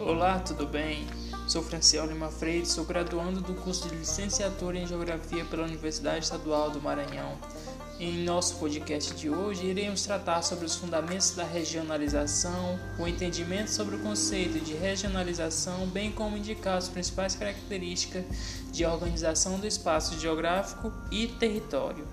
Olá, tudo bem? Sou Franciel Lima Freire, sou graduando do curso de licenciatura em Geografia pela Universidade Estadual do Maranhão. Em nosso podcast de hoje, iremos tratar sobre os fundamentos da regionalização, o entendimento sobre o conceito de regionalização, bem como indicar as principais características de organização do espaço geográfico e território.